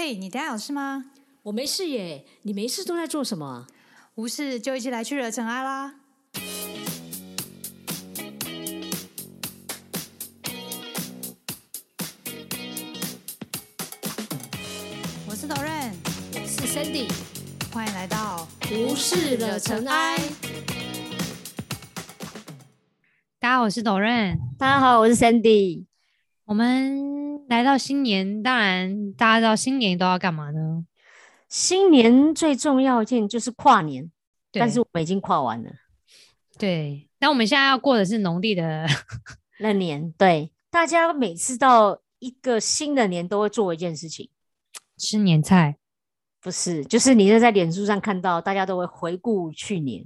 嘿，你等下有事吗？我没事耶，你没事都在做什么？无事就一起来去惹尘埃啦！我是导任，我是 Sandy，欢迎来到无事惹尘埃。大家好，我是导任。大家好，我是 Sandy。我们来到新年，当然大家知道新年都要干嘛呢？新年最重要一件就是跨年，但是我们已经跨完了对，那我们现在要过的是农历的，那年。对，大家每次到一个新的年都会做一件事情，吃年菜。不是，就是你是在脸书上看到，大家都会回顾去年，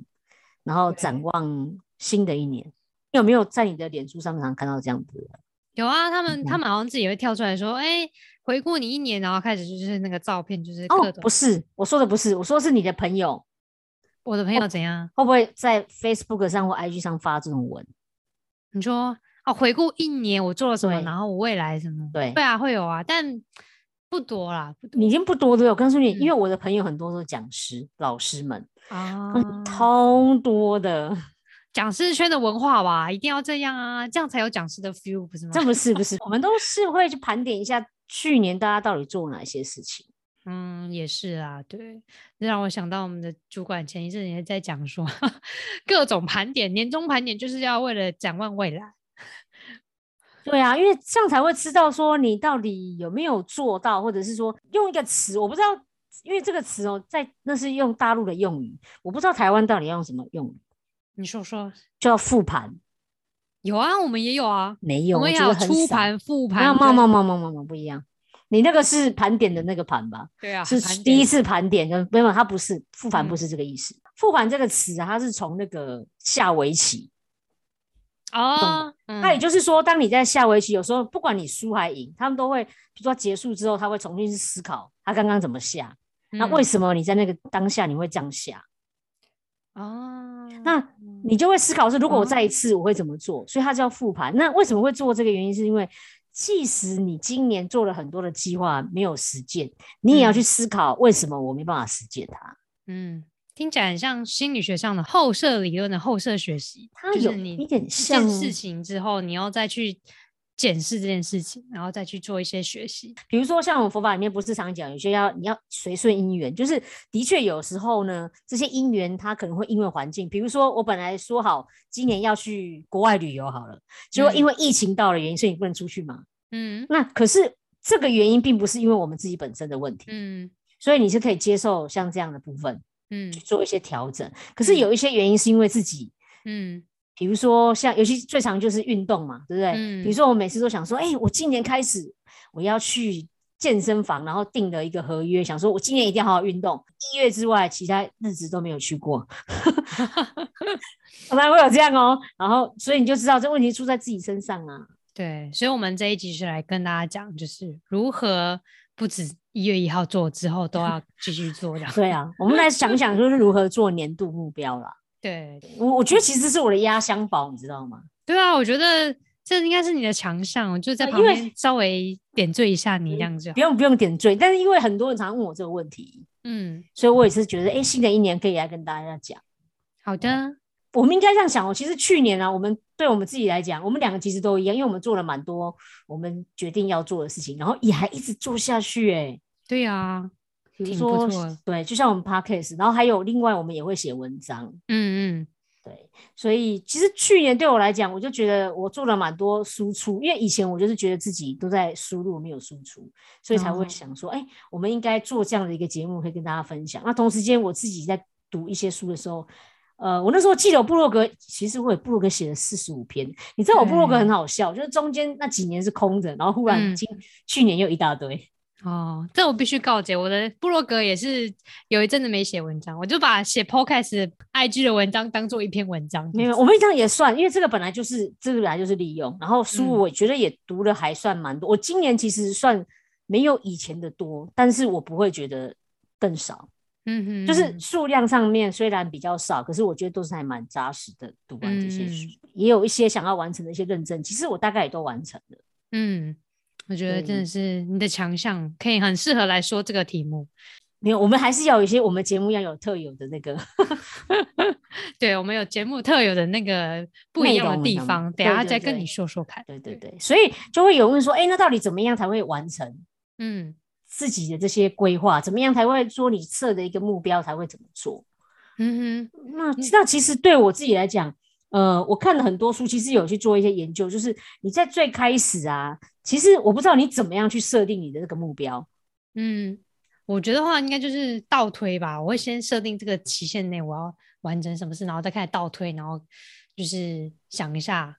然后展望新的一年。你有没有在你的脸书上常看到这样子的？有啊，他们嗯他们好像自己会跳出来说，哎、回顾你一年，然后开始就是那个照片，就是各哦，种。不是，我说的不是，我说的是你的朋友我的朋友怎样？会不会在 Facebook 上或 IG 上发这种文？你说哦，回顾一年我做了什么，然后我未来什么？对对啊，会有啊，但不多啦，不多已经不多了，我告诉你，因为嗯我的朋友很多都是讲师、老师们，啊。嗯，超多的。讲师圈的文化吧，一定要这样啊，这样才有讲师的 feel，不是吗？这不是不是，我们都是会去盘点一下去年大家到底做哪些事情。嗯，也是啊，对，这让我想到我们的主管前一阵也在讲说，各种盘点，年终盘点就是要为了展望未来。对啊，因为这样才会知道说你到底有没有做到，或者是说用一个词，我不知道，因为这个词哦，在那是用大陆的用语，我不知道台湾到底要用什么用语，你说说，叫复盘，有啊，我们也有啊，没有，我们也觉得很有初。盘、复盘跟，没有，没有，没有，没有没有不一样。你那个是盘点的那个盘吧？对啊，是第一次盘点的，没有，它不是复盘，不嗯是这个意思。复盘这个词啊，它是从那个下围棋，哦，那也嗯就是说，当你在下围棋，有时候不管你输还赢，他们都会，比如说结束之后，他会重新去思考他刚刚怎么下，那为嗯什么你在那个当下你会这样下？哦，那你就会思考是，如果我哦再一次我会怎么做？所以它叫复盘。那为什么会做这个原因？是因为即使你今年做了很多的计划没有实践，你也要嗯去思考为什么我没办法实践它。嗯，听起来很像心理学上的后设理论的后设学习，它有就是你一点一像件事情之后，你要再去检视这件事情，然后再去做一些学习。比如说像我们佛法里面不是常讲，有些要你要随顺因缘，就是的确有时候呢，这些因缘它可能会因为环境，比如说我本来说好今年要去国外旅游好了，结果因嗯为疫情到了原因，所以你不能出去嘛。嗯那可是这个原因并不是因为我们自己本身的问题，嗯所以你是可以接受像这样的部分嗯去做一些调整。可是嗯有一些原因是因为自己。嗯比如说像，尤其最常就是运动嘛，对不对？比如嗯说我每次都想说，哎、我今年开始我要去健身房，然后定了一个合约，想说我今年一定要好好运动。一月之外，其他日子都没有去过，当然会有这样哦。然后，所以你就知道这问题出在自己身上啊。对，所以，我们这一集是来跟大家讲，就是如何不止一月一号做，之后都要继续做的。对啊，我们来想想，就是如何做年度目标啦。对我我觉得其实是我的压箱宝，你知道吗？对啊，我觉得这应该是你的强项，我就在旁边稍微点缀一下你这样就好不。用不用点缀，但是因为很多人常常问我这个问题，嗯，所以我也是觉得，哎、新的一年可以来跟大家讲。好的。我们应该这样想哦。其实去年啊，我们对我们自己来讲，我们两个其实都一样，因为我们做了蛮多我们决定要做的事情，然后也还一直做下去、欸。对啊，比如说，对，就像我们 podcast，然后还有另外我们也会写文章，嗯嗯对，所以其实去年对我来讲，我就觉得我做了蛮多输出，因为以前我就是觉得自己都在输入没有输出，所以才会哦想说，哎、我们应该做这样的一个节目，可以跟大家分享。那同时间我自己在读一些书的时候。呃，我那时候记得我部落格，其实我也部落格写了四十五篇。你知道我部落格很好笑，就是中间那几年是空着，然后忽然嗯今、去年又一大堆。哦，这我必须告诫，我的部落格也是有一阵子没写文章，我就把写 podcast、IG 的文章当做一篇文章。没有，我们这样也算，因为这个本来就是这个本来就是利用。然后书嗯我觉得也读的还算蛮多，我今年其实算没有以前的多，但是我不会觉得更少。嗯哼，就是数量上面虽然比较少，可是我觉得都是还蛮扎实的。读完这些书，嗯也有一些想要完成的一些认证，其实我大概也都完成了。嗯，我觉得真的是你的强项，可以很适合来说这个题目。没有，我们还是要有一些我们节目要有特有的那个 对，我们有节目特有的那个不一内样的地方，等下再跟你说说看。对对对，所以就会有问说，哎，那到底怎么样才会完成嗯自己的这些规划？怎么样才会说你设的一个目标才会怎么做？嗯哼，那那其实对我自己来讲，呃，我看了很多书，其实有去做一些研究，就是你在最开始啊，其实我不知道你怎么样去设定你的这个目标。嗯，我觉得话应该就是倒推吧。我会先设定这个期限内我要完成什么事，然后再开始倒推，然后就是想一下，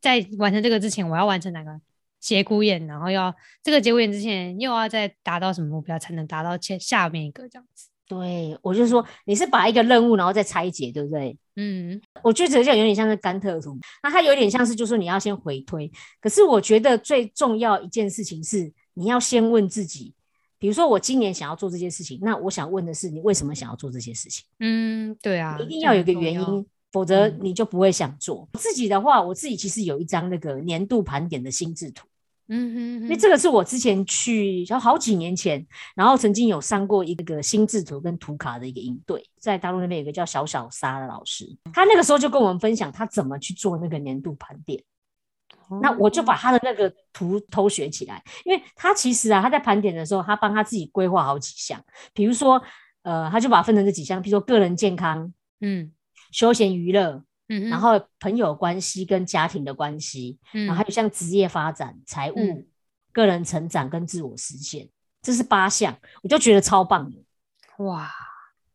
在完成这个之前我要完成哪个节骨眼，然后要这个节骨眼之前又要再达到什么目标才能达到前下面一个这样子。对我就说你是把一个任务然后再拆解，对不对？嗯我觉得这样有点像是甘特图，那它有点像是就说你要先回推。可是我觉得最重要一件事情是你要先问自己，比如说我今年想要做这件事情，那我想问的是你为什么想要做这些事情？嗯，对啊，一定要有一个原因，否则嗯你就不会想做。自己的话，我自己其实有一张那个年度盘点的心智图。嗯哼因哼，为这个是我之前去，就好几年前，然后曾经有上过一个心智图跟图卡的一个营队，在大陆那边有个叫小小沙的老师，他那个时候就跟我们分享他怎么去做那个年度盘点。那我就把他的那个图偷学起来，因为他其实啊，他在盘点的时候，他帮他自己规划好几项，比如说，呃，他就把它分成这几项，比如说个人健康、嗯。休闲娱乐，嗯，然后朋友关系跟家庭的关系，嗯然后还有像职业发展、财务、嗯个人成长跟自我实现，这是八项，我就觉得超棒的。哇，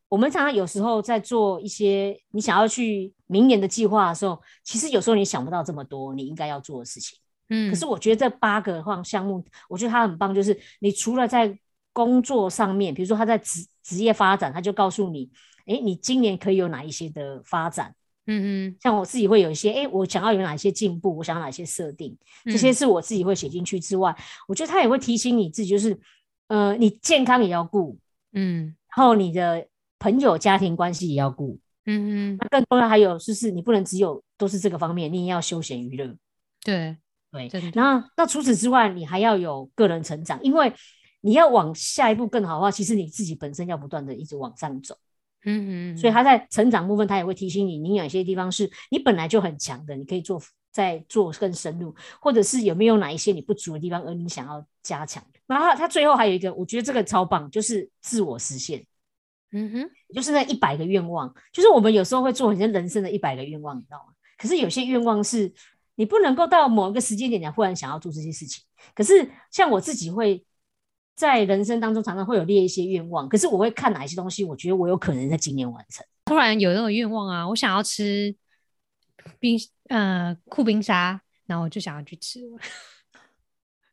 我们常常有时候在做一些你想要去明年的计划的时候，其实有时候你想不到这么多你应该要做的事情。嗯，可是我觉得这八个项项目，我觉得它很棒，就是你除了在工作上面，比如说他在职职业发展，他就告诉你，诶，你今年可以有哪一些的发展。嗯嗯像我自己会有一些，诶，我想要有哪些进步，我想要哪些设定，这些是我自己会写进去之外，我觉得他也会提醒你自己，就是呃，你健康也要顾，嗯。然后你的朋友家庭关系也要顾，嗯嗯，那更重要还有就是你不能只有都是这个方面，你也要休闲娱乐。对，对真。的，然后那除此之外，你还要有个人成长，因为你要往下一步更好的话，其实你自己本身要不断的一直往上走。嗯嗯，所以他在成长部分，他也会提醒你，你有哪些地方是你本来就很强的，你可以做再做更深入，或者是有没有哪一些你不足的地方，而你想要加强的。然后他他最后还有一个，我觉得这个超棒，就是自我实现，嗯哼，就是那一百个愿望，就是我们有时候会做很像人生的一百个愿望，你知道吗？可是有些愿望是你不能够到某一个时间点，你忽然想要做这些事情。可是像我自己会在人生当中常常会有列一些愿望，可是我会看哪一些东西，我觉得我有可能在今年完成。突然有那种愿望啊，我想要吃冰呃酷冰沙，然后我就想要去吃。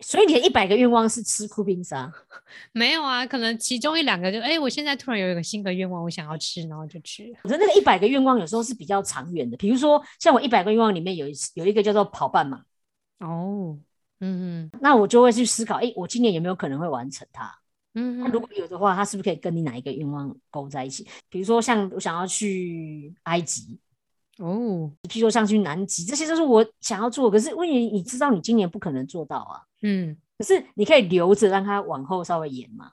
所以你的一百个愿望是吃酷冰沙，没有啊，可能其中一两个就哎、我现在突然有一个新的愿望，我想要吃，然后就吃了。我觉得那个一百个愿望有时候是比较长远的。比如说，像我一百个愿望里面有一有一个叫做跑半马，哦，嗯嗯那我就会去思考，哎，我今年有没有可能会完成它？嗯如果有的话，它是不是可以跟你哪一个愿望勾在一起？比如说，像我想要去埃及，哦，譬如说像去南极，这些都是我想要做。可是问题你知道，你今年不可能做到啊。嗯可是你可以留着，让它往后稍微延嘛。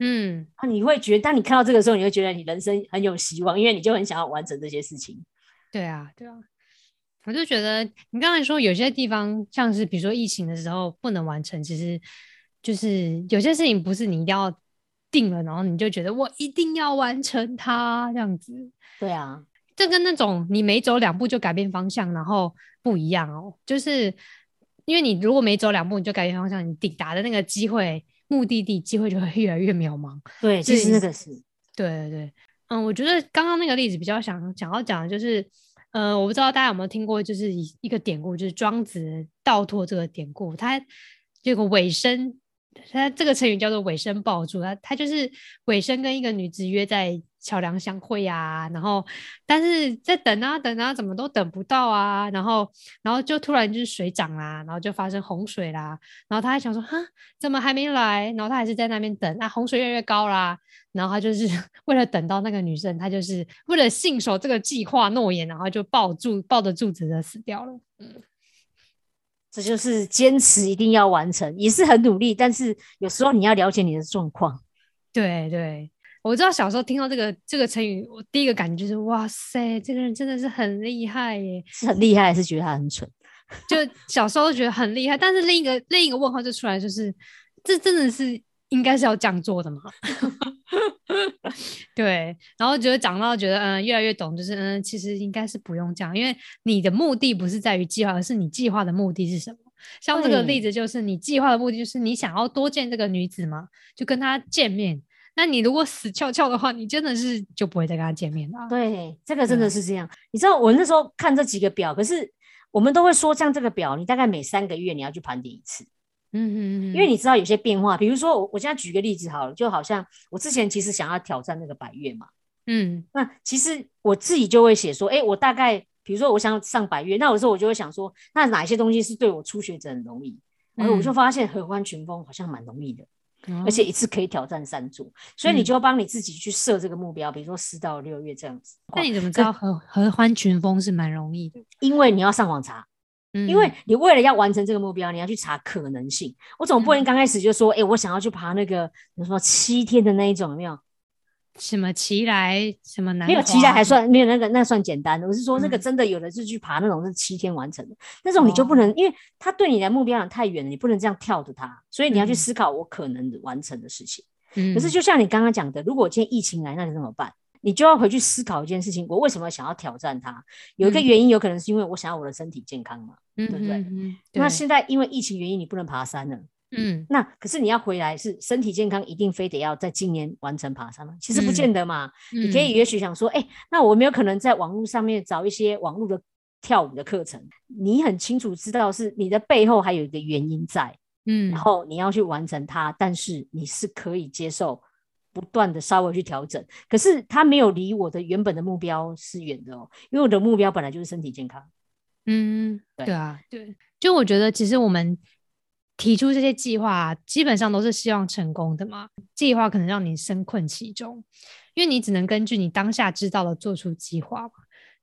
嗯，那你会觉得，当你看到这个时候，你会觉得你人生很有希望，因为你就很想要完成这些事情。对啊对啊，我就觉得你刚才说有些地方像是比如说疫情的时候不能完成，其实就是有些事情不是你一定要定了，然后你就觉得我一定要完成它这样子。对啊，这跟那种你每走两步就改变方向，然后不一样哦。就是因为你如果每走两步你就改变方向，你抵达的那个机会、目的地机会就会越来越渺茫。对，其实那个是对对对，嗯，我觉得刚刚那个例子比较想想要讲的就是，呃，我不知道大家有没有听过，就是一一个典故，就是庄子倒脱这个典故，他这个尾声，他这个成语叫做尾声抱柱，他他就是尾声跟一个女子约在桥梁相会啊，然后但是在等啊等啊，怎么都等不到啊，然后然后就突然就是水涨啦，然后就发生洪水啦，然后他还想说哈怎么还没来，然后他还是在那边等，啊洪水越来越高啦，然后他就是 为了等到那个女生，他就是为了信守这个计划诺言，然后就抱住抱着柱子的死掉了。嗯，这就是坚持一定要完成，也是很努力，但是有时候你要了解你的状况。对对，我知道小时候听到这个这个成语，我第一个感觉就是哇塞，这个人真的是很厉害耶，是很厉害，还是觉得他很蠢？就小时候觉得很厉害，但是另一个另一个问号就出来，就是这真的是应该是要这样做的吗？对，然后觉得长到觉得嗯越来越懂，就是嗯其实应该是不用这样，因为你的目的不是在于计划，而是你计划的目的是什么？像这个例子就是你计划的目的就是你想要多见这个女子嘛，就跟她见面。那你如果死翘翘的话，你真的是就不会再跟他见面了。对，这个真的是这样。你知道我那时候看这几个表，可是我们都会说，像这个表，你大概每三个月你要去盘点一次。嗯嗯嗯，因为你知道有些变化，比如说我我现在举个例子好了，就好像我之前其实想要挑战那个百月嘛，嗯，那其实我自己就会写说，哎，我大概比如说我想上百月，那有时候我就会想说，那哪些东西是对我初学者很容易？然后我就发现合欢群峰好像蛮容易的，而且一次可以挑战三组，所以你就要帮你自己去设这个目标，比如说四到六月这样子。那你怎么知道合合欢群峰是蛮容易的？因为你要上网查。因为你为了要完成这个目标，你要去查可能性。我总不能刚开始就说，哎，我想要去爬那个，比如说七天的那一种，有没有？什么奇来，什么难？没有奇来还算没有那个，那算简单的。我是说那个真的有的是去爬那种是七天完成的，那种你就不能，因为他对你的目标太远了，你不能这样跳着它。所以你要去思考我可能完成的事情。可是就像你刚刚讲的，如果今天疫情来，那你怎么办？你就要回去思考一件事情：我为什么想要挑战它？有一个原因，有可能是因为我想要我的身体健康嘛，对不对？那现在因为疫情原因，你不能爬山了。嗯，那可是你要回来是身体健康，一定非得要在今年完成爬山吗？其实不见得嘛。你可以也许想说，哎，那我没有可能在网络上面找一些网络的跳舞的课程。你很清楚知道是你的背后还有一个原因在，嗯，然后你要去完成它，但是你是可以接受。不断的稍微去调整，可是它没有离我的原本的目标是远的哦，因为我的目标本来就是身体健康。嗯，对啊，对，就我觉得其实我们提出这些计划，基本上都是希望成功的嘛。计划可能让你深困其中，因为你只能根据你当下知道的做出计划嘛，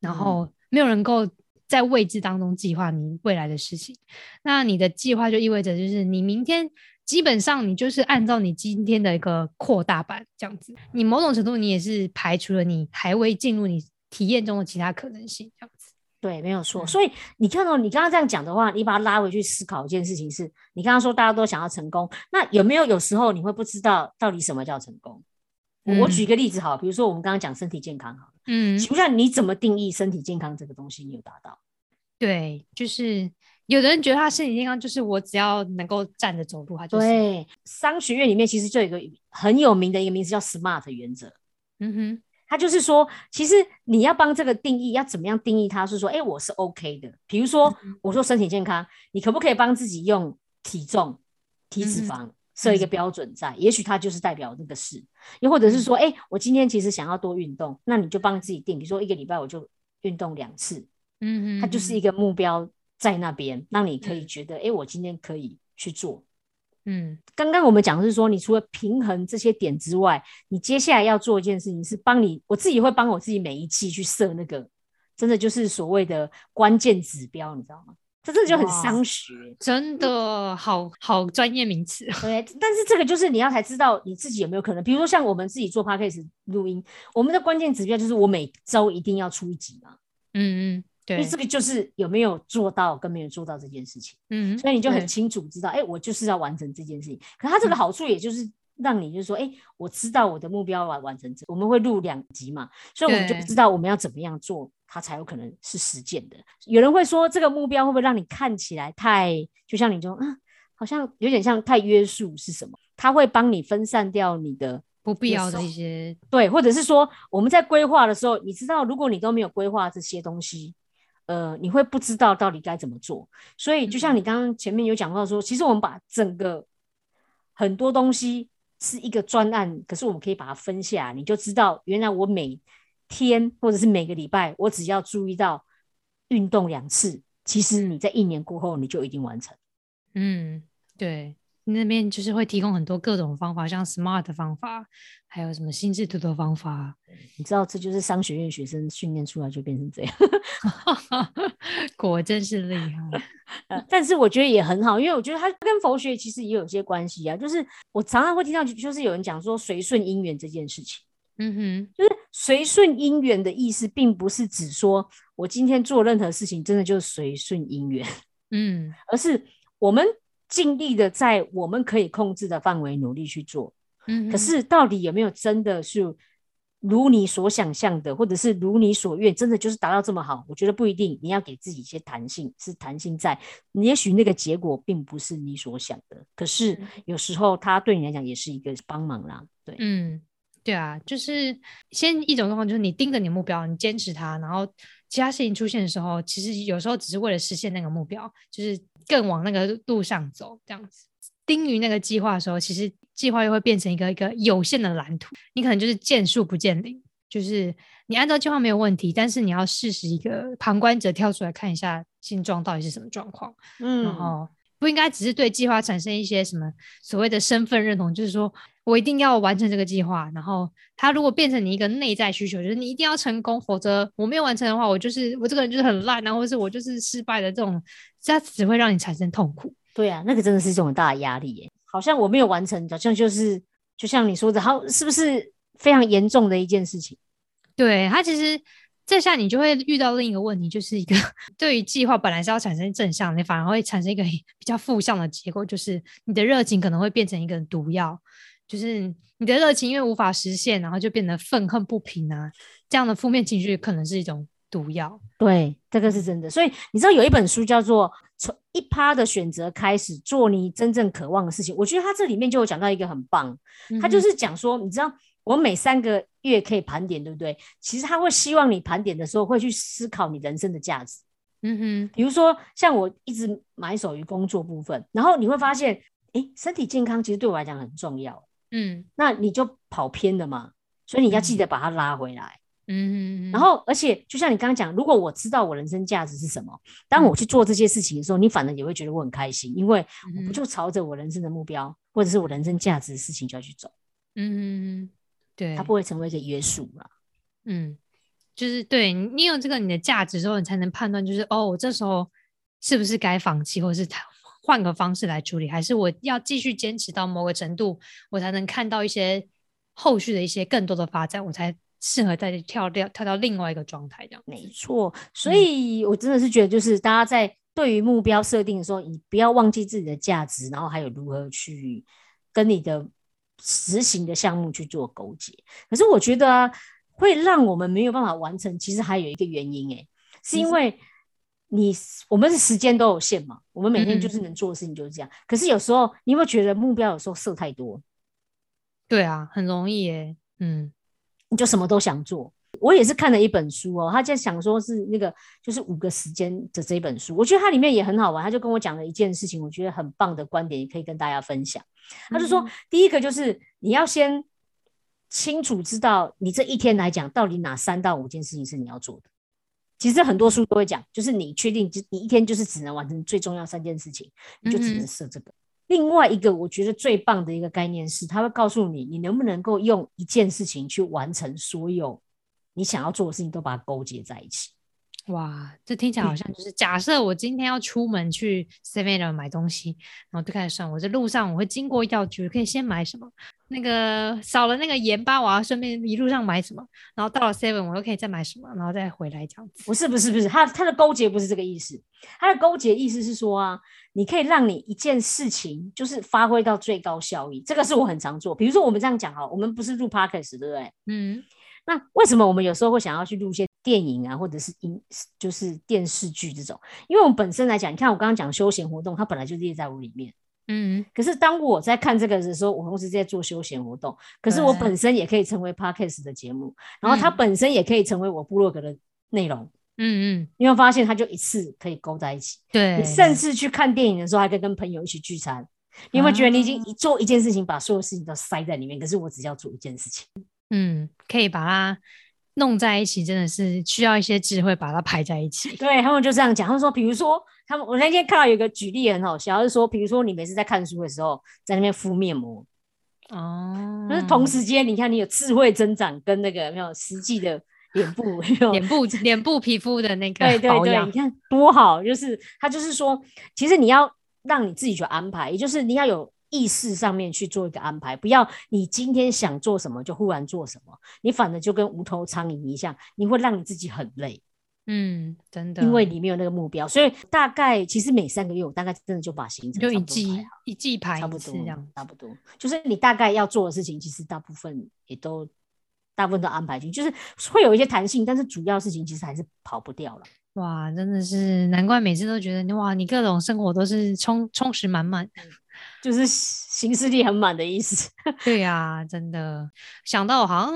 然后没有人够在未知当中计划你未来的事情。那你的计划就意味着就是你明天。基本上你就是按照你今天的一个扩大版这样子，你某种程度你也是排除了你还未进入你体验中的其他可能性这样子。对，没有错。所以你看到你刚刚这样讲的话，你把它拉回去思考一件事情，是你刚刚说大家都想要成功，那有没有有时候你会不知道到底什么叫成功？我举个例子好，比如说我们刚刚讲身体健康好，嗯，请问你怎么定义身体健康这个东西？你有达到？对，就是。有的人觉得他身体健康就是我只要能够站着走路，他就是。对，商学院里面其实就有一个很有名的一个名字叫 SMART 原则。嗯哼，他就是说，其实你要帮这个定义，要怎么样定义它？是说，哎，我是 OK 的。比如说，我说身体健康，你可不可以帮自己用体重、体脂肪设一个标准在？也许它就是代表那个事。又或者是说，哎，我今天其实想要多运动，那你就帮自己定，比如说一个礼拜我就运动两次。嗯嗯，它就是一个目标。在那边，让你可以觉得，哎，我今天可以去做。嗯，刚刚我们讲的是说，你除了平衡这些点之外，你接下来要做一件事情是帮你，我自己会帮我自己每一季去设那个，真的就是所谓的关键指标，你知道吗？这真的就很商学，真的好好专业名词。对，但是这个就是你要才知道你自己有没有可能，比如说像我们自己做 podcast 录音，我们的关键指标就是我每周一定要出一集嘛。嗯嗯。因为这个就是有没有做到跟没有做到这件事情，嗯，所以你就很清楚知道，哎，我就是要完成这件事情。可它这个好处也就是让你就是说，哎，我知道我的目标完完成这，我们会录两集嘛，所以我们就知道我们要怎么样做，它才有可能是实践的。有人会说，这个目标会不会让你看起来太，就像你说，啊，好像有点像太约束是什么？它会帮你分散掉你的不必要的一些，对，或者是说我们在规划的时候，你知道，如果你都没有规划这些东西。呃，你会不知道到底该怎么做，所以就像你刚刚前面有讲到说，其实我们把整个很多东西是一个专案，可是我们可以把它分下，你就知道原来我每天或者是每个礼拜，我只要注意到运动两次，其实你在一年过后你就已经完成。嗯，对。那边就是会提供很多各种方法，像 SMART 的方法，还有什么心智图的方法。你知道，这就是商学院学生训练出来就变成这样。果真是厉害。呃，但是我觉得也很好，因为我觉得它跟佛学其实也有些关系啊。就是我常常会听到，就是有人讲说随顺因缘这件事情。嗯哼，就是随顺因缘的意思，并不是指说我今天做任何事情真的就随顺因缘，嗯，而是我们尽力的在我们可以控制的范围努力去做。嗯，可是到底有没有真的是如你所想象的，或者是如你所愿，真的就是达到这么好？我觉得不一定。你要给自己一些弹性，是弹性在，也许那个结果并不是你所想的，可是有时候它对你来讲也是一个帮忙啦。对，嗯。对啊，就是先一种状况，就是你盯着你的目标，你坚持它，然后其他事情出现的时候，其实有时候只是为了实现那个目标，就是更往那个路上走，这样子。盯于那个计划的时候，其实计划又会变成一个一个有限的蓝图，你可能就是见树不见林，就是你按照计划没有问题，但是你要适时一个旁观者跳出来看一下现状到底是什么状况，嗯，然后不应该只是对计划产生一些什么所谓的身份认同，就是说。我一定要完成这个计划，然后它如果变成你一个内在需求，就是你一定要成功，否则我没有完成的话，我就是我这个人就是很烂啊，或者是我就是失败的这种，它只会让你产生痛苦。对啊，那个真的是一种很大的压力耶，好像我没有完成，好像就是就像你说的，好是不是非常严重的一件事情？对它其实这下你就会遇到另一个问题，就是一个对于计划本来是要产生正向，你反而会产生一个比较负向的结果，就是你的热情可能会变成一个毒药。就是你的热情因为无法实现，然后就变得愤恨不平啊，这样的负面情绪可能是一种毒药。对，这个是真的。所以你知道有一本书叫做《从一趴的选择开始做你真正渴望的事情》，我觉得它这里面就有讲到一个很棒，它就是讲说，你知道我每三个月可以盘点，对不对？其实他会希望你盘点的时候会去思考你人生的价值。嗯哼，比如说像我一直埋首于工作部分，然后你会发现，哎，身体健康其实对我来讲很重要。嗯，那你就跑偏了嘛，所以你要记得把它拉回来。嗯嗯，然后而且就像你刚刚讲，如果我知道我人生价值是什么，当我去做这些事情的时候，你反而也会觉得我很开心，因为我不就朝着我人生的目标或者是我人生价值的事情就要去走。嗯嗯，对，它不会成为一个约束了。嗯，就是对你有这个你的价值之后，你才能判断，就是哦，我这时候是不是该放弃，或者是他。换个方式来处理，还是我要继续坚持到某个程度，我才能看到一些后续的一些更多的发展，我才适合再跳掉跳到另外一个状态这样。没错，所以我真的是觉得，就是大家在对于目标设定的时候，你不要忘记自己的价值，然后还有如何去跟你的实行的项目去做勾结。可是我觉得啊，会让我们没有办法完成，其实还有一个原因，诶，是因为。你我们的时间都有限嘛，我们每天就是能做的事情就是这样。可是有时候你有没有觉得目标有时候设太多，对啊，很容易耶，嗯，你就什么都想做。我也是看了一本书哦，他在想说是那个就是五个时间的这本书，我觉得它里面也很好玩。他就跟我讲了一件事情，我觉得很棒的观点，也可以跟大家分享。他就说，第一个就是你要先清楚知道你这一天来讲，到底哪三到五件事情是你要做的。其实很多书都会讲，就是你确定，就你一天就是只能完成最重要三件事情，你就只能设这个。另外一个我觉得最棒的一个概念是，他会告诉你，你能不能够用一件事情去完成所有你想要做的事情，都把它勾结在一起。哇，这听起来好像就是假设我今天要出门去 Seven 买东西，然后就开始算，我在路上我会经过药局，可以先买什么？那个少了那个盐巴，我要顺便一路上买什么？然后到了 Seven，我又可以再买什么？然后再回来这样子。不是不是不是，它它的勾结不是这个意思，它的勾结意思是说啊，你可以让你一件事情就是发挥到最高效益。这个是我很常做，比如说我们这样讲哈，我们不是录 Podcast 对不对？嗯。那为什么我们有时候会想要去录一些电影啊，或者是音，就是电视剧这种？因为我们本身来讲，你看我刚刚讲休闲活动，它本来就列在我里面。嗯。可是当我在看这个的时候，我同时在做休闲活动，可是我本身也可以成为 podcast 的节目，然后它本身也可以成为我部落格的内容。嗯嗯。你会发现，它就一次可以勾在一起。对。你甚至去看电影的时候，还可以跟朋友一起聚餐。你有没有觉得你已经一做一件事情，把所有事情都塞在里面？可是我只要做一件事情。嗯，可以把它弄在一起，真的是需要一些智慧把它排在一起。对他们就这样讲，他们说，比如说他们我那天看到有个举例很好笑，就是说，比如说你每次在看书的时候，在那边敷面膜，哦，但是同时间你看你有智慧增长跟那个没有实际的脸部 脸部脸部皮肤的那个对对对，你，看多好，就是他就是说，其实你要让你自己去安排，也就是你要有意识上面去做一个安排，不要你今天想做什么就忽然做什么，你反而就跟无头苍蝇一样，你会让你自己很累，嗯，真的，因为你没有那个目标。所以大概其实每三个月，我大概真的就把行程就一季一季排差不多次这样。差不多，就是你大概要做的事情，其实大部分也都大部分都安排进去，就是会有一些弹性，但是主要事情其实还是跑不掉了。哇，真的是难怪每次都觉得哇，你各种生活都是充充实满满。就是行事力很满的意思。对呀、真的想到好像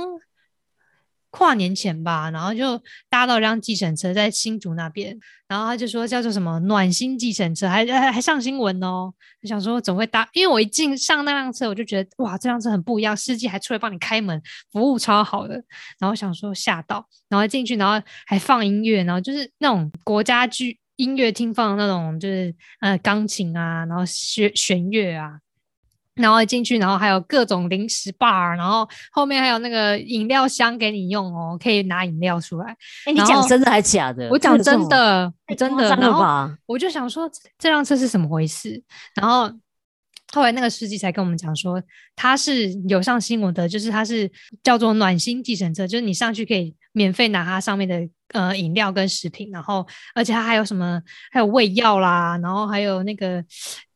跨年前吧，然后就搭到一辆计程车在新竹那边，然后他就说叫做什么暖心计程车，还还还上新闻哦。就想说总会搭，因为我一进上那辆车，我就觉得哇，这辆车很不一样，司机还出来帮你开门，服务超好的。然后想说吓到，然后进去，然后还放音乐，然后就是那种国家剧音乐厅放的那种，就是呃钢琴啊，然后弦弦乐啊。然后一进去，然后还有各种零食 bar，然后后面还有那个饮料箱给你用哦，可以拿饮料出来。哎、你讲真的还是假的？我讲真的，真的。然后？我就想说这这辆车是怎么回事，然后后来那个司机才跟我们讲说，他是有上新闻的，就是他是叫做暖心计程车，就是你上去可以免费拿它上面的呃饮料跟食品，然后而且它还有什么还有胃药啦，然后还有那个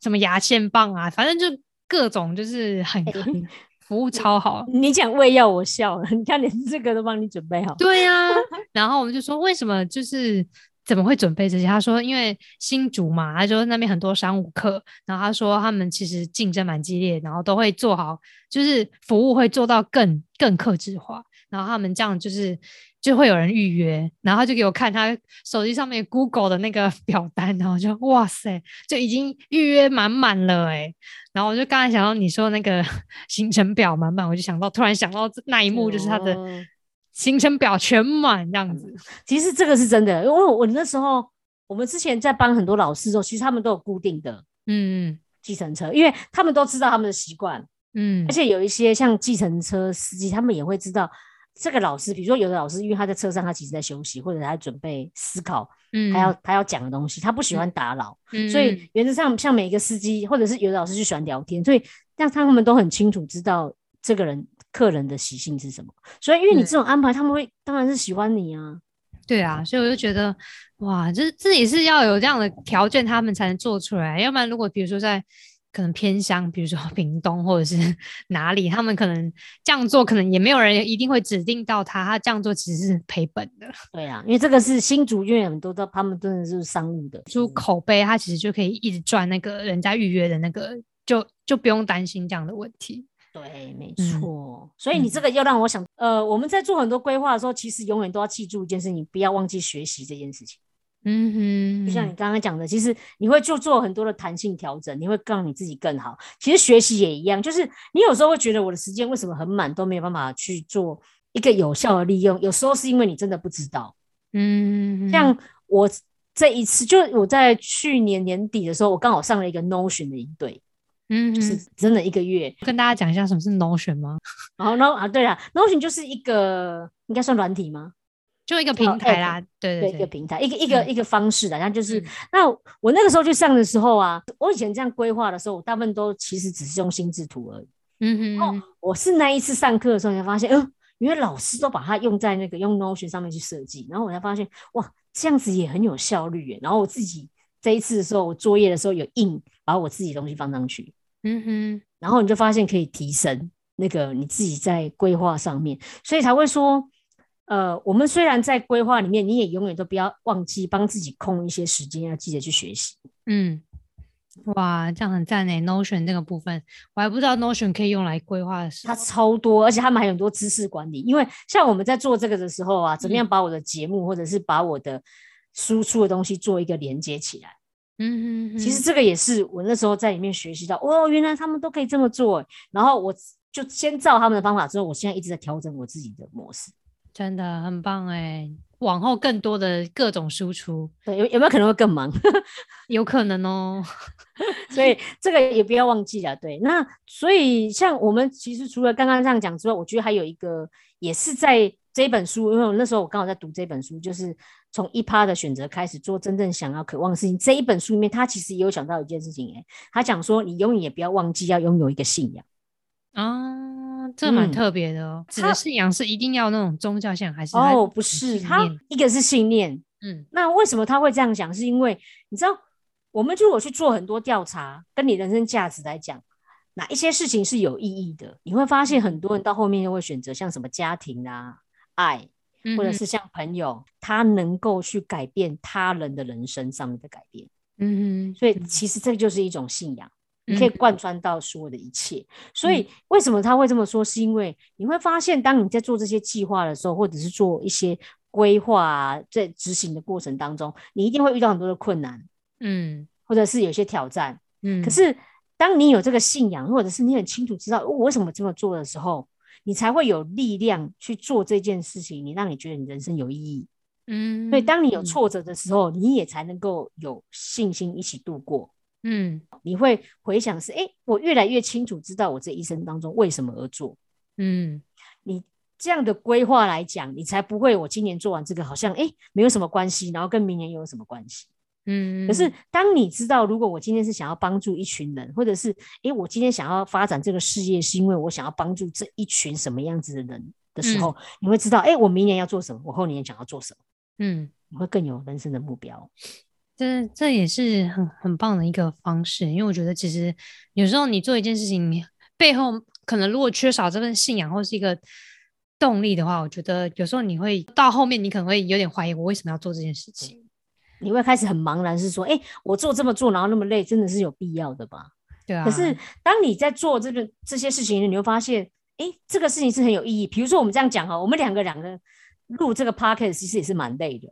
什么牙线棒啊，反正就各种就是很很 服务超好。你讲胃药，我笑了。你看，连这个都帮你准备好。对呀、然后我们就说为什么就是怎么会准备这些？他说因为新竹嘛，他说那边很多商务客，然后他说他们其实竞争蛮激烈，然后都会做好，就是服务会做到更更克制化，然后他们这样就是就会有人预约，然后他就给我看他手机上面 Google 的那个 表单，然后就哇塞，就已经预约满满了哎、然后我就刚才想到你说那个 行程表满满，我就想到突然想到那一幕，就是他的哦行程表全满这样子。其实这个是真的，因为我那时候我们之前在帮很多老师的时候，其实他们都有固定的嗯计程车，因为他们都知道他们的习惯，嗯而且有一些像计程车司机，他们也会知道这个老师，比如说有的老师，因为他在车上，他其实在休息，或者他在准备思考嗯，他要他要讲的东西，他不喜欢打扰，嗯，所以原则上像每一个司机，或者是有的老师就喜欢聊天，所以让他们都很清楚知道这个人客人的习性是什么。所以因为你对这种安排，他们会当然是喜欢你啊。对啊，所以我就觉得哇，这这也是要有这样的条件，他们才能做出来。要不然，如果比如说在可能偏乡，比如说屏东或者是 哪里，他们可能这样做，可能也没有人一定会指定到他，他这样做其实是赔本的。对啊，因为这个是新竹，因为很多都他们真的是商务的，出口碑，他其实就可以一直赚那个人家预约的那个，就就不用担心这样的问题。对，没嗯错。所以你这个要让我想，呃，我们在做很多规划的时候，其实永远都要记住一件事情，不要忘记学习这件事情。嗯哼，就像你刚刚讲的，其实你会就做很多的弹性调整，你会让你自己更好。其实学习也一样，就是你有时候会觉得我的时间为什么很满，都没有办法去做一个有效的利用。有时候是因为你真的不知道。嗯，像我这一次，就我在去年年底的时候，我刚好上了一个 Notion 的营队，嗯，就是真的一个月。跟大家讲一下什么是 Notion 吗？然后 No 啊，对了，Notion 就是一个应该算软体吗？就一个平台啦，对对，一个平台，一个一个、嗯。一个方式的，然后就是、嗯。那我那个时候去上的时候啊，我以前这样规划的时候，我大部分都其实只是用心智图而已。嗯哼，我是那一次上课的时候才发现，嗯、因为老师都把它用在那个用 Notion 上面去设计，然后我才发现，哇，这样子也很有效率耶。然后我自己这一次的时候，我作业的时候有印把我自己的东西放上去，嗯哼，然后你就发现可以提升那个你自己在规划上面，所以才会说，呃，我们虽然在规划里面，你也永远都不要忘记帮自己空一些时间，要记得去学习。嗯，哇，这样很赞诶！Notion 这个部分，我还不知道 Notion 可以用来规划的时它。超多，而且他们还有很多知识管理。因为像我们在做这个的时候啊，怎么样把我的节目或者是把我的输出的东西做一个连接起来？嗯哼哼，其实这个也是我那时候在里面学习到，哦，原来他们都可以这么做欸。然后我就先照他们的方法，之后我现在一直在调整我自己的模式。真的很棒哎！往后更多的各种输出，对，有有没有可能会更忙？有可能哦。所以这个也不要忘记了。对，那所以像我们其实除了刚刚这样讲之外，我觉得还有一个也是在这本书，因为我那时候我刚好在读这本书，就是从一趴的选择开始做真正想要渴望的事情。这一本书里面，他其实也有讲到一件事情，哎，他讲说你永远也不要忘记要拥有一个信仰啊。这蛮特别的哦。指的信仰是一定要那种宗教信仰，还是哦？不是，他一个是信念。嗯，那为什么他会这样讲？是因为你知道，我们如果去做很多调查，跟你人生价值来讲，哪一些事情是有意义的？你会发现，很多人到后面就会选择像什么家庭啊、爱，或者是像朋友，他能够去改变他人的人生上面的改变。嗯哼，所以其实这就是一种信仰。你可以贯穿到所有的一切，所以为什么他会这么说？是因为你会发现，当你在做这些计划的时候，或者是做一些规划，在执行的过程当中，你一定会遇到很多的困难，嗯，或者是有些挑战，嗯。可是，当你有这个信仰，或者是你很清楚知道我为什么这么做的时候，你才会有力量去做这件事情。你让你觉得你人生有意义，嗯。所以，当你有挫折的时候，你也才能够有信心一起度过。嗯，你会回想是，哎，我越来越清楚知道我这一生当中为什么而做。嗯，你这样的规划来讲，你才不会我今年做完这个好像哎没有什么关系，然后跟明年又有什么关系？嗯，可是当你知道，如果我今天是想要帮助一群人，或者是哎我今天想要发展这个事业，是因为我想要帮助这一群什么样子的人的时候，你会知道，哎，我明年要做什么，我后年想要做什么？嗯，你会更有人生的目标。这这也是很很棒的一个方式，因为我觉得其实有时候你做一件事情，你背后可能如果缺少这份信仰或是一个动力的话，我觉得有时候你会到后面你可能会有点怀疑我为什么要做这件事情，你会开始很茫然，是说，哎，我做这么做，然后那么累，真的是有必要的吧？对啊。可是当你在做这个这些事情，你会发现，哎，这个事情是很有意义。比如说我们这样讲哈，我们两个两个。录这个 podcast 其实也是蛮累的，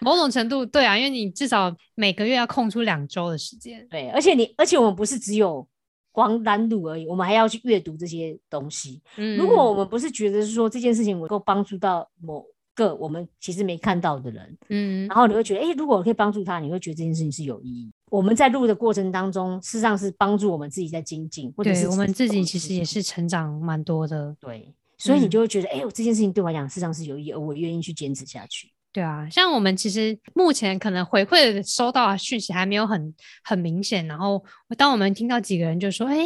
某种程度对啊，因为你至少每个月要空出两周的时间。对，而且你，而且我们不是只有光单录而已，我们还要去阅读这些东西。嗯，如果我们不是觉得是说这件事情能够帮助到某个我们其实没看到的人，嗯，然后你会觉得，哎，如果我可以帮助他，你会觉得这件事情是有意义。我们在录的过程当中，事实上是帮助我们自己在精进，或者是我们自己其实也是成长蛮多的。对。所以你就会觉得，哎呦，这件事情对我来讲，事实上是有意义，而我愿意去坚持下去。对啊，像我们其实目前可能回馈收到的讯息还没有很很明显，然后当我们听到几个人就说，哎，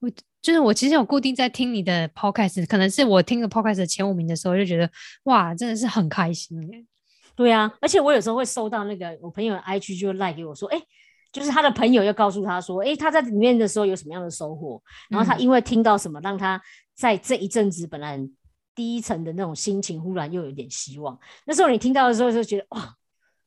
我就是我其实有固定在听你的 podcast，可能是我听个 podcast 前五名的时候，就觉得哇，真的是很开心耶。对啊，而且我有时候会收到那个我朋友的 IG 就赖给我说，哎，就是他的朋友又告诉他说，哎，他在里面的时候有什么样的收获，然后他因为听到什么让他。在这一阵子，本来低层的那种心情，忽然又有点希望。那时候你听到的时候，就觉得哇，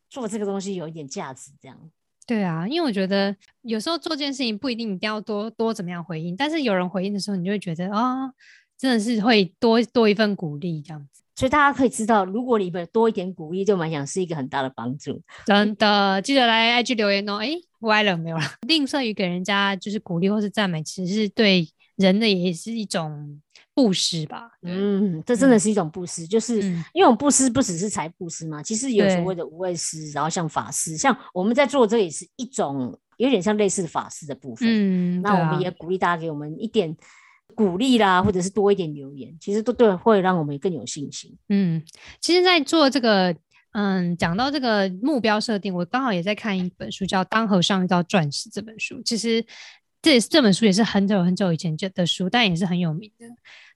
做这个东西有一点价值，这样。对啊，因为我觉得有时候做件事情不一定一定要多多怎么样回应，但是有人回应的时候，你就会觉得啊，真的是会多多一份鼓励这样子。所以大家可以知道，如果你们多一点鼓励，对我们讲是一个很大的帮助。真的，记得来 IG 留言哦。哎，歪了没有了？吝啬于给人家就是鼓励或是赞美，其实是对。人的也是一种布施吧，嗯，这真的是一种布施，就是因为我们布施不只是财布施嘛，其实有所谓的无畏施，然后像法师，像我们在做这也是一种有点像类似法师的部分，嗯，那我们也鼓励大家给我们一点鼓励啦，或者是多一点留言，其实都对会让我们更有信心。嗯，其实，在做这个，嗯，讲到这个目标设定，我刚好也在看一本书，叫《当和尚遇到钻石》这本书，其实。这这本书也是很久很久以前就的书，但也是很有名的。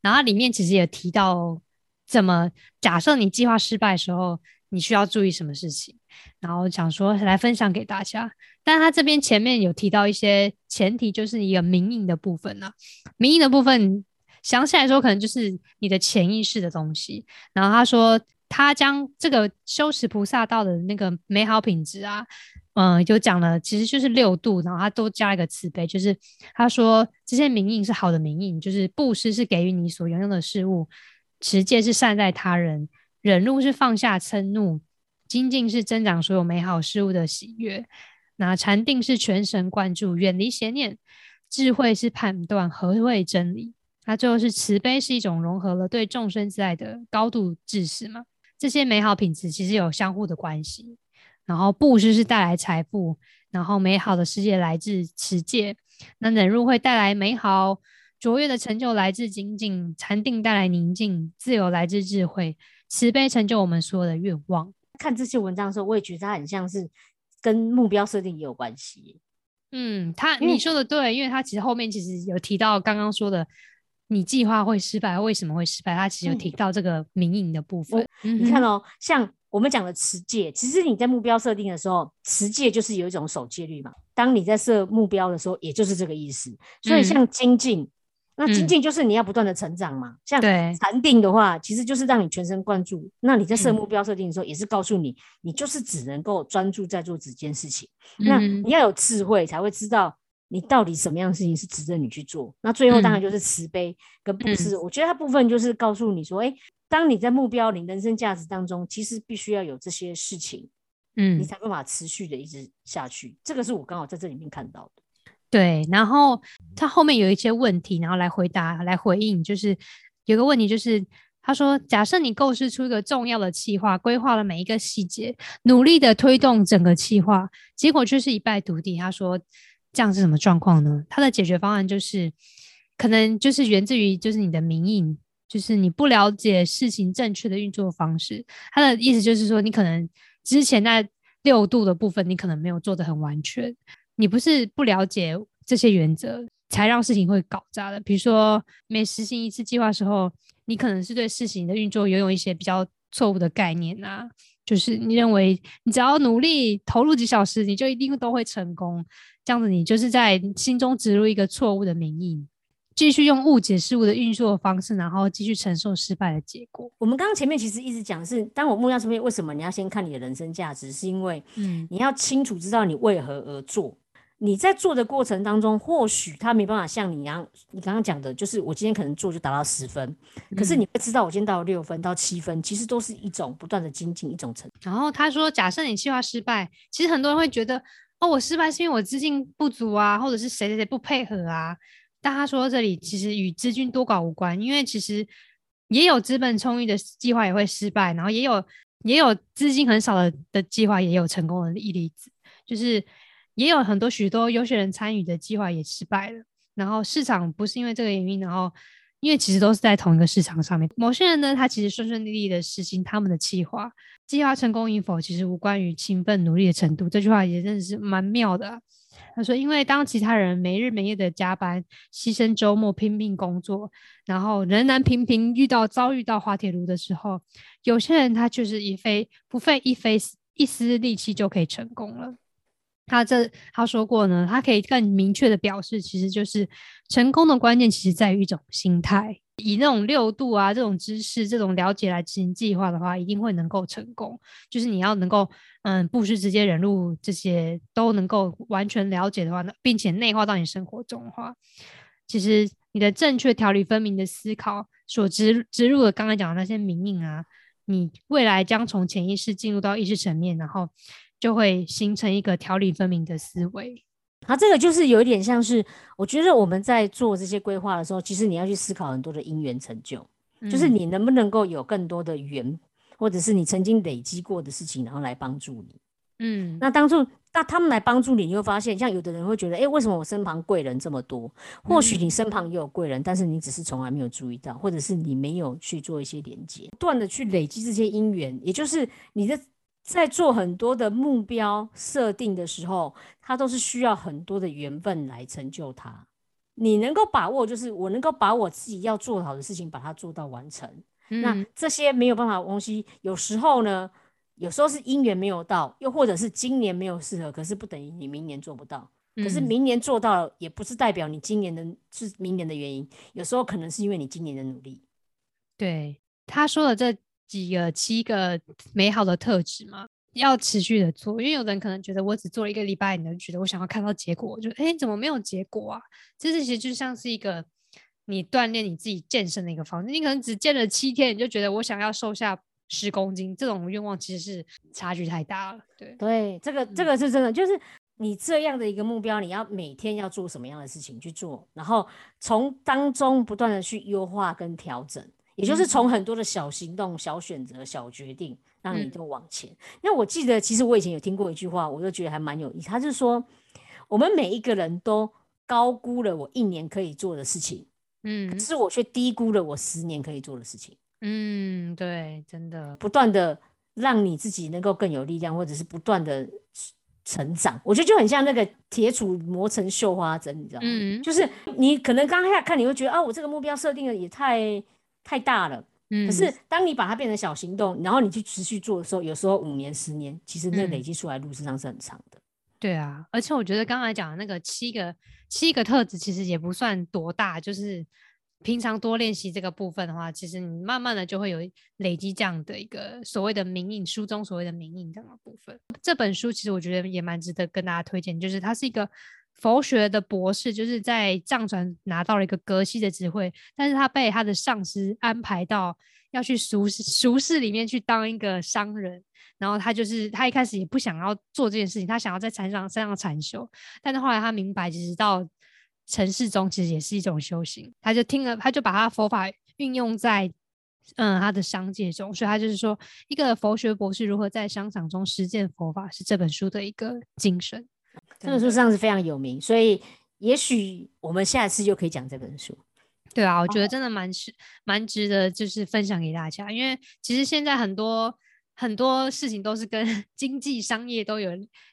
然后里面其实也提到，怎么假设你计划失败的时候，你需要注意什么事情。然后想说来分享给大家。但他这边前面有提到一些前提，就是一个明印的部分呢。明印的部分，想起来说可能就是你的潜意识的东西。然后他说，他将这个修持菩萨道的那个美好品质啊。嗯，就讲了，其实就是六度，然后他都加一个慈悲，就是他说这些名印是好的名印，就是布施是给予你所拥有的事物，持戒是善待他人，忍怒是放下嗔怒，精进是增长所有美好事物的喜悦，那禅定是全神贯注，远离邪念，智慧是判断何谓真理，它最后是慈悲是一种融合了对众生之爱的高度志识嘛？这些美好品质其实有相互的关系。然后布施是带来财富，然后美好的世界来自持戒，那忍辱会带来美好卓越的成就，来自精进，禅定带来宁静，自由来自智慧，慈悲成就我们所有的愿望。看这些文章的时候，我也觉得它很像是跟目标设定也有关系。嗯，他你说的对，因为他其实后面其实有提到刚刚说的。你计划会失败，为什么会失败？他其实有提到这个民营的部分。你看哦，像我们讲的持戒，其实你在目标设定的时候，持戒就是有一种守戒律嘛。当你在设目标的时候，也就是这个意思。所以像精进，那精进就是你要不断的成长嘛。像禅定的话，其实就是让你全神贯注。那你在设目标设定的时候，也是告诉你，你就是只能够专注在做这件事情。那你要有智慧，才会知道。你到底什么样的事情是值得你去做？那最后当然就是慈悲跟布施。我觉得它部分就是告诉你说，哎，当你在目标、你人生价值当中，其实必须要有这些事情，嗯，你才办法持续的一直下去。这个是我刚好在这里面看到的。对，然后他后面有一些问题，然后来回答、来回应，就是有个问题，就是他说，假设你构思出一个重要的计划，规划了每一个细节，努力的推动整个计划，结果却是一败涂地。他说。这样是什么状况呢？它的解决方案就是，可能就是源自于就是你的民意，就是你不了解事情正确的运作方式。他的意思就是说，你可能之前在六度的部分，你可能没有做的很完全。你不是不了解这些原则，才让事情会搞砸的。比如说，每实行一次计划时候，你可能是对事情的运作拥有一些比较错误的概念啊。就是你认为你只要努力投入几小时，你就一定都会成功。这样子，你就是在心中植入一个错误的名义，继续用误解事物的运作方式，然后继续承受失败的结果。我们刚刚前面其实一直讲是，当我目标这边为什么你要先看你的人生价值，是因为，嗯，你要清楚知道你为何而做。你在做的过程当中，或许他没办法像你一样，你刚刚讲的，就是我今天可能做就达到十分，可是你会知道我今天到六分到七分，其实都是一种不断的精进，一种成。然后他说，假设你计划失败，其实很多人会觉得，哦，我失败是因为我资金不足啊，或者是谁谁谁不配合啊。但他说这里其实与资金多寡无关，因为其实也有资本充裕的计划也会失败，然后也有也有资金很少的的计划也有成功的例子，就是。也有很多许多优秀人参与的计划也失败了，然后市场不是因为这个原因，然后因为其实都是在同一个市场上面。某些人呢，他其实顺顺利利的实行他们的计划，计划成功与否其实无关于勤奋努力的程度。这句话也真的是蛮妙的。他说，因为当其他人没日没夜的加班、牺牲周末拼命工作，然后仍然频频遇到遭遇到滑铁卢的时候，有些人他就是一费不费一费一丝力气就可以成功了。他这他说过呢，他可以更明确的表示，其实就是成功的关键，其实在于一种心态。以那种六度啊，这种知识、这种了解来执行计划的话，一定会能够成功。就是你要能够，嗯，不是直接忍入这些都能够完全了解的话，并且内化到你生活中的话，其实你的正确条理分明的思考所植植入的刚才讲的那些名命啊，你未来将从潜意识进入到意识层面，然后。就会形成一个条理分明的思维。好，这个就是有一点像是，我觉得我们在做这些规划的时候，其实你要去思考很多的因缘成就，就是你能不能够有更多的缘，或者是你曾经累积过的事情，然后来帮助你。嗯，那当初那他们来帮助你，你会发现，像有的人会觉得，哎，为什么我身旁贵人这么多？或许你身旁也有贵人，但是你只是从来没有注意到，或者是你没有去做一些连接，不断的去累积这些因缘，也就是你的。在做很多的目标设定的时候，它都是需要很多的缘分来成就它。你能够把握，就是我能够把我自己要做好的事情，把它做到完成。那这些没有办法的东西，有时候呢，有时候是因缘没有到，又或者是今年没有适合，可是不等于你明年做不到。可是明年做到了，也不是代表你今年的是明年的原因。有时候可能是因为你今年的努力。对他说的这。几个七个美好的特质嘛，要持续的做，因为有人可能觉得我只做了一个礼拜，你能觉得我想要看到结果，就哎怎么没有结果啊？这其实就像是一个你锻炼你自己健身的一个方式，你可能只健了七天，你就觉得我想要瘦下十公斤，这种愿望其实是差距太大了。对对，这个这个是真的，就是你这样的一个目标，你要每天要做什么样的事情去做，然后从当中不断的去优化跟调整，也就是从很多的小行动、小选择、小决定，让你都往前。那我记得，其实我以前有听过一句话，我就觉得还蛮有意思，他是说，我们每一个人都高估了我一年可以做的事情，嗯可是我却低估了我十年可以做的事情。嗯，对，真的，不断的让你自己能够更有力量，或者是不断的成长，我觉得就很像那个铁杵磨成绣花针，你知道吗？嗯就是你可能刚开始看你会觉得啊，我这个目标设定的也太太大了。嗯，可是当你把它变成小行动，然后你去持续做的时候，有时候五年、十年，其实那嗯累积出来路实上是很长的。对啊，而且我觉得刚才讲的那个七个七个特质，其实也不算多大，就是平常多练习这个部分的话，其实你慢慢的就会有累积这样的一个所谓的名印，书中所谓的名印这样的部分。这本书其实我觉得也蛮值得跟大家推荐，就是它是一个佛学的博士，就是在藏传拿到了一个格西的职位，但是他被他的上司安排到要去俗世俗世里面去当一个商人。然后他就是他一开始也不想要做这件事情，他想要在禅上山上禅修，但是后来他明白，其实到城市中其实也是一种修行。他就听了，他就把他佛法运用在嗯他的商界中，所以他就是说，一个佛学博士如何在商场中实践佛法，是这本书的一个精神。这本书上是非常有名，所以也许我们下次就可以讲这本书。对啊，我觉得真的蛮值蛮值得，就是分享给大家，因为其实现在很多。很多事情都是跟 经济、商业都有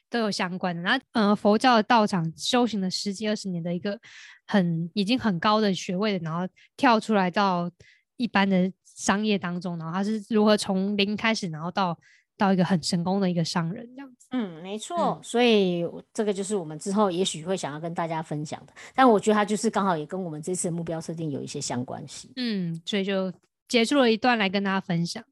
都有相关的。然后，呃，佛教的道场修行了十几二十年的一个很已经很高的学位的，然后跳出来到一般的商业当中，然后他是如何从零开始，然后到到一个很成功的一个商人这样子。嗯，没错。所以这个就是我们之后也许会想要跟大家分享的。但我觉得它就是刚好也跟我们这次的目标设定有一些相关系。嗯，所以就结束了一段来跟大家分享。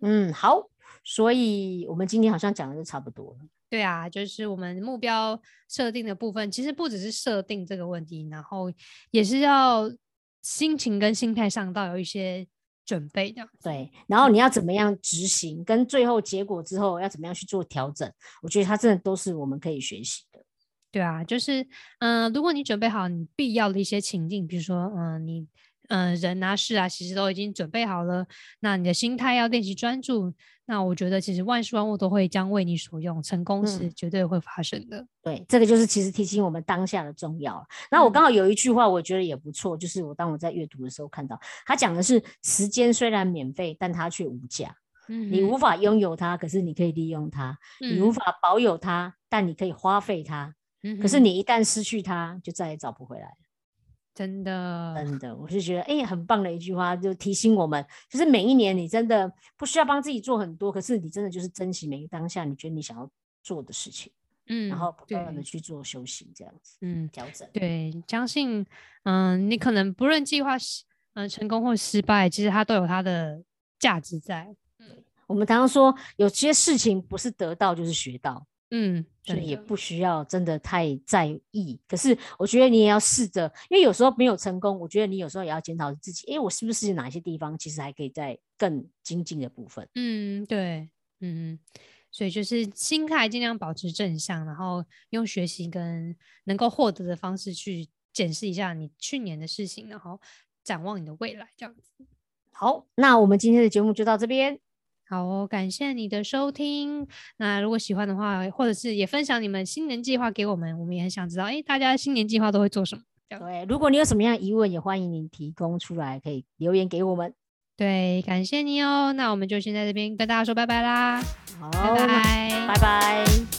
嗯，好。所以我们今天好像讲的就差不多了。对啊，就是我们目标设定的部分，其实不只是设定这个问题，然后也是要心情跟心态上到有一些准备的。对，然后你要怎么样执行，跟最后结果之后要怎么样去做调整，我觉得它真的都是我们可以学习的。对啊，就是嗯、呃，如果你准备好你必要的一些情境，比如说嗯、呃，你。嗯，人啊事啊，其实都已经准备好了。那你的心态要练习专注。那我觉得，其实万事万物都会将为你所用，成功是绝对会发生的。嗯、对，这个就是其实提醒我们当下的重要。那我刚好有一句话，我觉得也不错，就是我当我在阅读的时候看到，他讲的是时间虽然免费，但它却无价。嗯，你无法拥有它，可是你可以利用它；嗯、你无法保有它，但你可以花费它。嗯，可是你一旦失去它，就再也找不回来了。真的，真的，我是觉得，哎、欸，很棒的一句话，就提醒我们，就是每一年你真的不需要帮自己做很多，可是你真的就是珍惜每个当下，你觉得你想要做的事情，嗯，然后不断的去做修行，这样子，嗯，调整，对，相信，嗯，你可能不论计划，嗯，成功或失败，其实它都有它的价值在。嗯，我们常常说，有些事情不是得到就是学到。嗯，所以也不需要真的太在意。可是我觉得你也要试着，因为有时候没有成功，我觉得你有时候也要检讨自己，哎，我是不是哪些地方其实还可以在更精进的部分？嗯，对，嗯，所以就是心态尽量保持正向，然后用学习跟能够获得的方式去检视一下你去年的事情，然后展望你的未来，这样子。好，那我们今天的节目就到这边。好哦，感谢你的收听。那如果喜欢的话，或者是也分享你们新年计划给我们，我们也很想知道，哎，大家新年计划都会做什么？对，如果你有什么样的疑问，也欢迎您提供出来，可以留言给我们。对，感谢你哦。那我们就先在这边跟大家说拜拜啦。好，拜拜，拜拜。